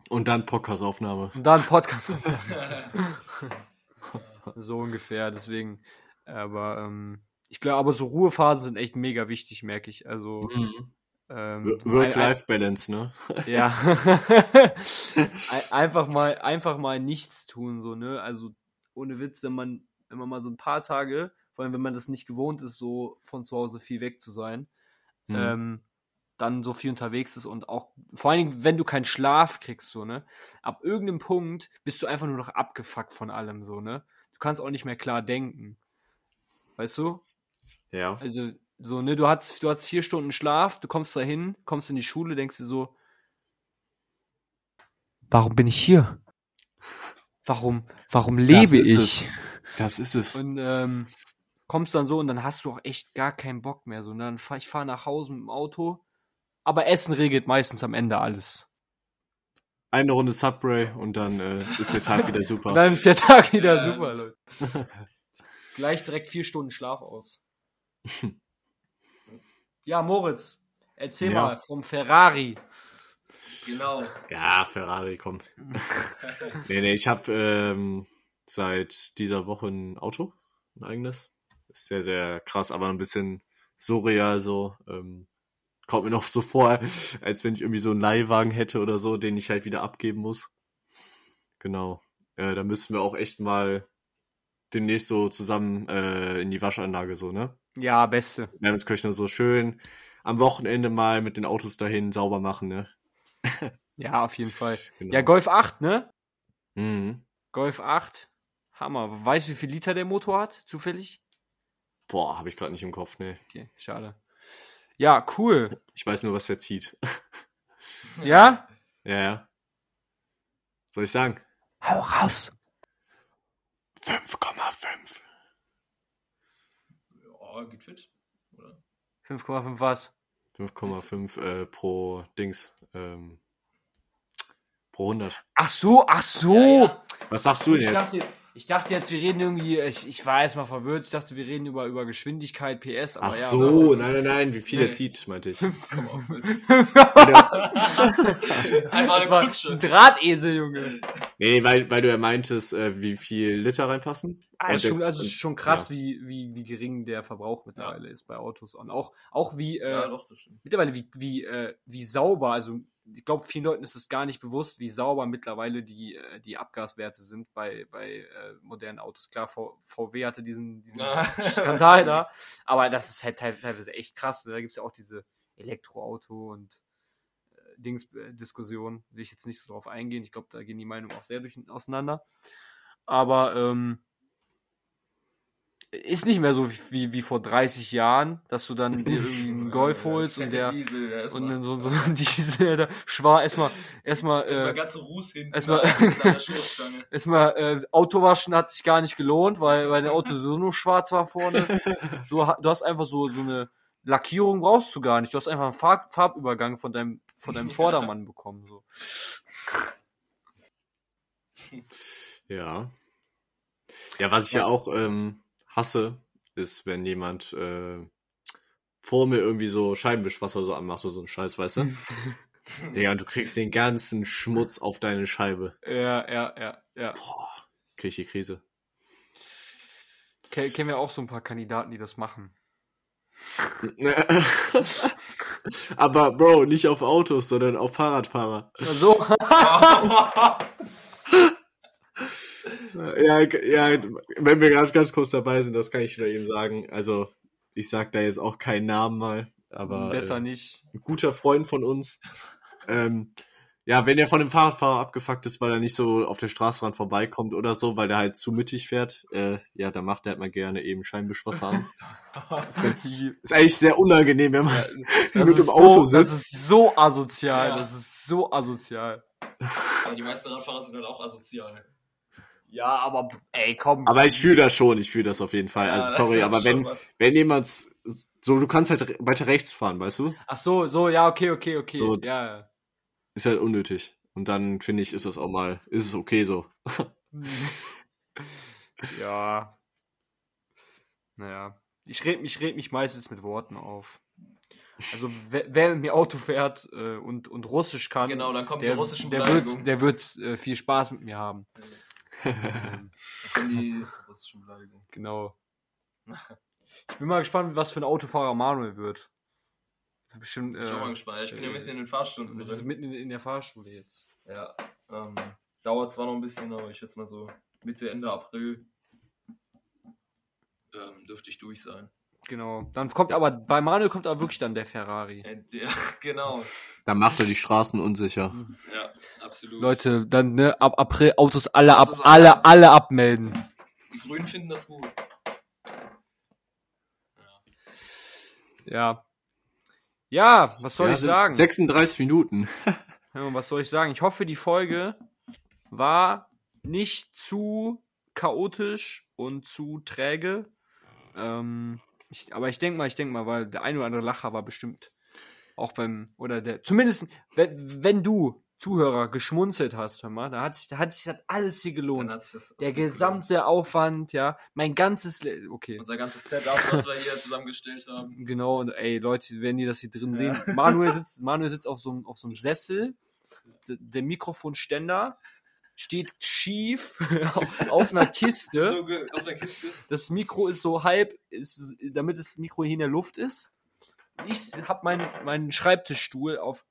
Und dann Podcast-Aufnahme. und dann Podcast. so ungefähr, deswegen. Aber ähm, ich glaube, aber so Ruhephasen sind echt mega wichtig, merke ich. Also ähm, so ein- Work-Life-Balance, ne? Ja. Ein- einfach mal, einfach mal nichts tun, so, ne? Also ohne Witz, wenn man, wenn man mal so ein paar Tage, vor allem wenn man das nicht gewohnt ist, so von zu Hause viel weg zu sein, Mhm. ähm, dann so viel unterwegs ist und auch, vor allen Dingen, wenn du keinen Schlaf kriegst, so, ne? Ab irgendeinem Punkt bist du einfach nur noch abgefuckt von allem, so, ne? Du kannst auch nicht mehr klar denken. Weißt du? ja. Also, so, ne, du hast, du hast vier Stunden Schlaf, du kommst da hin, kommst in die Schule, denkst dir so, warum bin ich hier? Warum, warum lebe ist ich? es. Das ist es. Und ähm, kommst dann so und dann hast du auch echt gar keinen Bock mehr. So, und dann fahr ich fahre nach Hause mit dem Auto. Aber Essen regelt meistens am Ende alles. Eine Runde Subway und dann äh, ist der Tag wieder super. Dann ist der Tag wieder Ja. super, Leute. Gleich direkt vier Stunden Schlaf aus. ja, Moritz, erzähl Ja. mal vom Ferrari. Genau. Ja, Ferrari, komm. nee, nee, ich habe ähm, seit dieser Woche ein Auto, ein eigenes. Ist sehr, sehr krass, aber ein bisschen surreal so. Ähm, kommt mir noch so vor, als wenn ich irgendwie so einen Leihwagen hätte oder so, den ich halt wieder abgeben muss. Genau. Äh, da müssen wir auch echt mal demnächst so zusammen äh, in die Waschanlage so, ne? Ja, beste. Wermeskirchner so schön am Wochenende mal mit den Autos dahin sauber machen, ne? Ja, auf jeden Fall. Genau. Ja, Golf 8, ne? Mhm. Golf 8. Hammer. Weißt du, wie viel Liter der Motor hat, zufällig? Boah, habe ich gerade nicht im Kopf, ne. Okay, schade. Ja, cool. Ich weiß nur, was der zieht. Ja? ja, ja. Soll ich sagen? Hau raus. 5,5. Ja, geht fit. Oder? 5,5 was? 5,5 äh, pro Dings. Ähm, pro 100. Ach so, ach so. Ja, ja. Was sagst du denn Ich jetzt? dachte, ich dachte jetzt, wir reden irgendwie, ich, ich war erstmal verwirrt, ich dachte, wir reden über, über Geschwindigkeit, PS, aber Ach ja. so, nein, nein, nein, wie viel Nee. er zieht, meinte ich. Komm auf mit. Einfach eine Kutsche. Ein Drahtesel, Junge. Nee, weil, weil du ja meintest, äh, wie viel Liter reinpassen. Ah, ist schon, also ist schon krass, ja. wie, wie, wie gering der Verbrauch mittlerweile ist bei Autos. Und auch, auch wie, äh, Ja, doch, mittlerweile wie, wie, äh, wie sauber, also ich glaube, vielen Leuten ist es gar nicht bewusst, wie sauber mittlerweile die, äh, die Abgaswerte sind bei, bei äh, modernen Autos. Klar, v VW hatte diesen, diesen. Skandal da, aber das ist halt teil- teilweise echt krass. ne? Da gibt es ja auch diese Elektroauto und äh, Dings äh, Diskussion. Will ich jetzt nicht so drauf eingehen. Ich glaube, da gehen die Meinungen auch sehr durch, auseinander. Aber ähm, ist nicht mehr so wie, wie vor 30 Jahren, dass du dann irgendwie einen Golf holst und der Diesel, ja, und erstmal- dann so, so Diesel, der schwar erstmal erstmal Erstmal äh, ganze Ruß hinten erstmal- erstmal äh, Autowaschen hat sich gar nicht gelohnt, weil weil der Auto so nur schwarz war vorne. So du hast einfach so so eine Lackierung brauchst du gar nicht. Du hast einfach einen Farb, Farbübergang von deinem von deinem. Vordermann bekommen so. Ja. Ja, was ich ja auch ähm, hasse, ist, wenn jemand äh, vor mir irgendwie so Scheibenwischwasser so anmacht oder so ein Scheiß, weißt du? Digga, und du kriegst den ganzen Schmutz auf deine Scheibe. Ja, ja, ja, ja. Boah, krieg ich die Krise. Ke- Kennen wir auch so ein paar Kandidaten, die das machen. Aber Bro, nicht auf Autos, sondern auf Fahrradfahrer. So. Ja, ja, wenn wir gerade ganz kurz dabei sind, das kann ich wieder eben sagen. Also, ich sag da jetzt auch keinen Namen mal, aber Besser äh, nicht. ein guter Freund von uns. Ähm, ja, wenn er von dem Fahrradfahrer abgefuckt ist, weil er nicht so auf der Straßenrand vorbeikommt oder so, weil der halt zu mittig fährt, äh, ja, dann macht er halt mal gerne eben Scheinbeschwasser an. ist, ganz, ist eigentlich sehr unangenehm, wenn man Das mit dem Auto so, Das sitzt. ist so asozial. Ja. Das ist so asozial. Aber die meisten Radfahrer sind halt auch asozial. Ja, aber ey, komm. Aber ich fühle das schon, ich fühle das auf jeden Fall. Ja, Also sorry, aber wenn, was. wenn jemand so, du kannst halt weiter rechts fahren, weißt du? Ach so, so, ja, okay, okay, okay. So, ja. Ist halt unnötig. Und dann finde ich, ist das auch mal, ist es okay so. ja. Naja. Ich red, ich red mich meistens mit Worten auf. Also wer, wer mit mir Auto fährt äh, und, und Russisch kann, Genau, dann kommen der, die russischen der wird, der wird äh, viel Spaß mit mir haben. Ähm, die genau. Ich bin mal gespannt, was für ein Autofahrer Manuel wird. Bestimmt. Ich bin auch mal Äh, gespannt. Ja, Ich bin ja äh, mitten in den Fahrstunden das ist drin. mitten in, in der Fahrschule jetzt. Ja, ähm, dauert zwar noch ein bisschen, aber ich schätze mal so Mitte, Ende April ähm, dürfte ich durch sein. Genau. Dann kommt aber, bei Manuel kommt aber wirklich dann der Ferrari. Äh, Ja, genau. Dann macht er die Straßen unsicher. Ja, absolut. Leute, dann, ne, ab April Autos alle ab, alle, alle abmelden. Die Grünen finden das gut. Ja. Ja, was soll Ja, ich sagen? 36 Minuten. Ja, was soll ich sagen? Ich hoffe, die Folge war nicht zu chaotisch und zu träge. Ähm, ich, aber ich denke mal, ich denke mal, weil der ein oder andere Lacher war bestimmt auch beim, oder der, zumindest, wenn, wenn du, Zuhörer, geschmunzelt hast, hör mal, da hat sich, da hat sich das alles hier gelohnt. Der gesamte Aufwand, ja, mein ganzes, Le okay. gelohnt. Unser ganzes Setup, was wir hier zusammengestellt haben. Genau, und ey, Leute, wenn ihr das hier drin sehen, Manuel sitzt, Manuel sitzt auf so, einem- auf so einem Sessel, der Mikrofonständer steht schief auf, einer Kiste. So auf der Kiste. Das Mikro ist so halb, ist, damit das Mikro hier in der Luft ist. Ich habe meinen meinen Schreibtischstuhl auf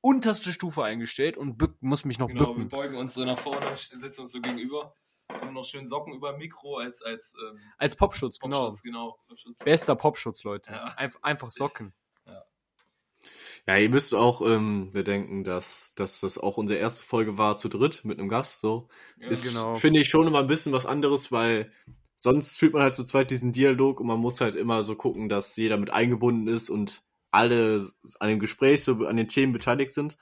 unterste Stufe eingestellt und bück, muss mich noch Genau, wir bücken. beugen uns so nach vorne, sitzen uns so gegenüber. Haben noch schön Socken über Mikro als, als ähm, Als Popschutz, genau. Popschutz, genau. Popschutz. Bester Popschutz, Leute. Ja. Einf einfach Socken. Ja, ihr müsst auch ähm, bedenken, dass, dass das auch unsere erste Folge war zu dritt mit einem Gast. So Ja, ist, genau. finde ich schon immer ein bisschen was anderes, weil sonst führt man halt zu zweit diesen Dialog und man muss halt immer so gucken, dass jeder mit eingebunden ist und alle an dem Gespräch, so an den Themen beteiligt sind.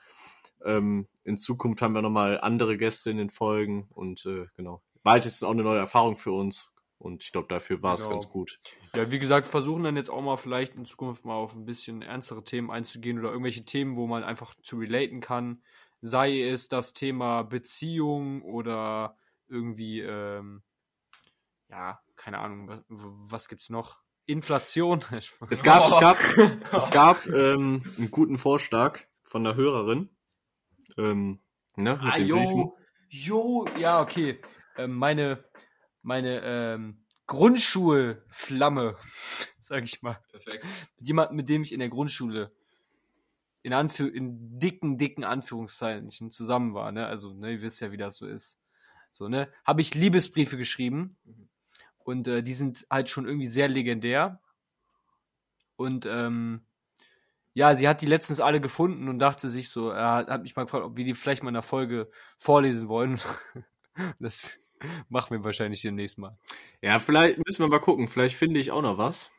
Ähm, in Zukunft haben wir nochmal andere Gäste in den Folgen und äh, genau. War halt jetzt auch eine neue Erfahrung für uns und ich glaube, dafür war es Genau. ganz gut. Ja, wie gesagt, versuchen dann jetzt auch mal vielleicht in Zukunft mal auf ein bisschen ernstere Themen einzugehen oder irgendwelche Themen, wo man einfach zu relaten kann. Sei es das Thema Beziehung oder irgendwie, ähm, ja, keine Ahnung, was, was gibt's noch? Inflation. Es gab, es gab, es gab ähm, einen guten Vorschlag von der Hörerin. Ähm, ne, mit ah, jo, jo, ja, okay. Ähm, meine, meine, ähm, Grundschulflamme, sag ich mal. Perfekt. mit jemandem, mit dem ich in der Grundschule in, Anführ in dicken, dicken Anführungszeichen zusammen war, ne? Also, ne, ihr wisst ja, wie das so ist. So, ne? Habe ich Liebesbriefe geschrieben und äh, die sind halt schon irgendwie sehr legendär. Und ähm, ja, sie hat die letztens alle gefunden und dachte sich so, er hat, hat mich mal gefragt, ob wir die vielleicht mal in einer Folge vorlesen wollen. das machen wir wahrscheinlich demnächst mal. Ja, vielleicht müssen wir mal gucken. Vielleicht finde ich auch noch was.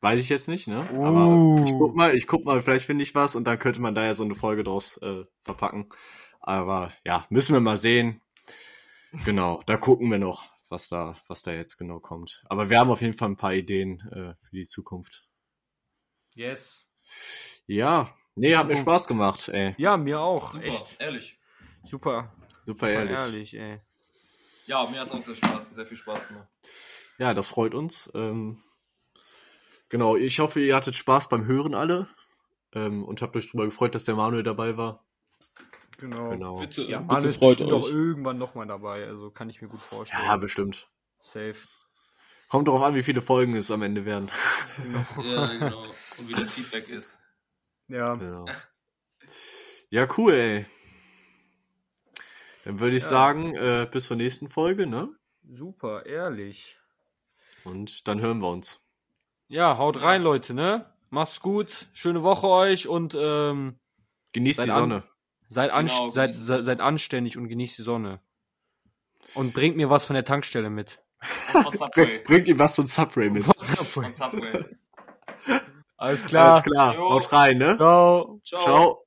Weiß ich jetzt nicht, ne? Uh. Aber ich guck mal, ich guck mal, vielleicht finde ich was und dann könnte man da ja so eine Folge draus äh, verpacken. Aber ja, müssen wir mal sehen. Genau, da gucken wir noch, was da, was da jetzt genau kommt. Aber wir haben auf jeden Fall ein paar Ideen äh, für die Zukunft. Yes. Ja, nee, hat mir. Spaß gemacht, ey. Ja, mir auch. Super, Echt. ehrlich. Super. Super Super ehrlich. ehrlich, ey. Ja, mir hat es auch sehr Spaß, sehr viel Spaß gemacht. Ja, das freut uns. Ähm, genau, ich hoffe, ihr hattet Spaß beim Hören alle ähm, und habt euch darüber gefreut, dass der Manuel dabei war. Genau. Genau. Bitte, Ja, bitte Manu ist freut bestimmt euch. auch irgendwann nochmal dabei, also kann ich mir gut vorstellen. Ja, bestimmt. Safe. Kommt darauf an, wie viele Folgen es am Ende werden. Genau. Ja, genau. Und wie das Feedback ist. Ja. Ja. ja, cool, ey. Dann würde ich Ja. sagen, äh, bis zur nächsten Folge, ne? Super, ehrlich. Und dann hören wir uns. Ja, haut rein, Leute, ne? Macht's gut. Schöne Woche euch und ähm, Genießt Seid die an- Sonne. seid, anst Genau, seid, genießt die seid, seid anständig und genießt die Sonne. Und bringt mir was von der Tankstelle mit. Subway. Bringt ihm was von Subway mit. Von Subway. Alles klar. Alles klar. Jo. Haut rein, ne? Ciao. Ciao. Ciao.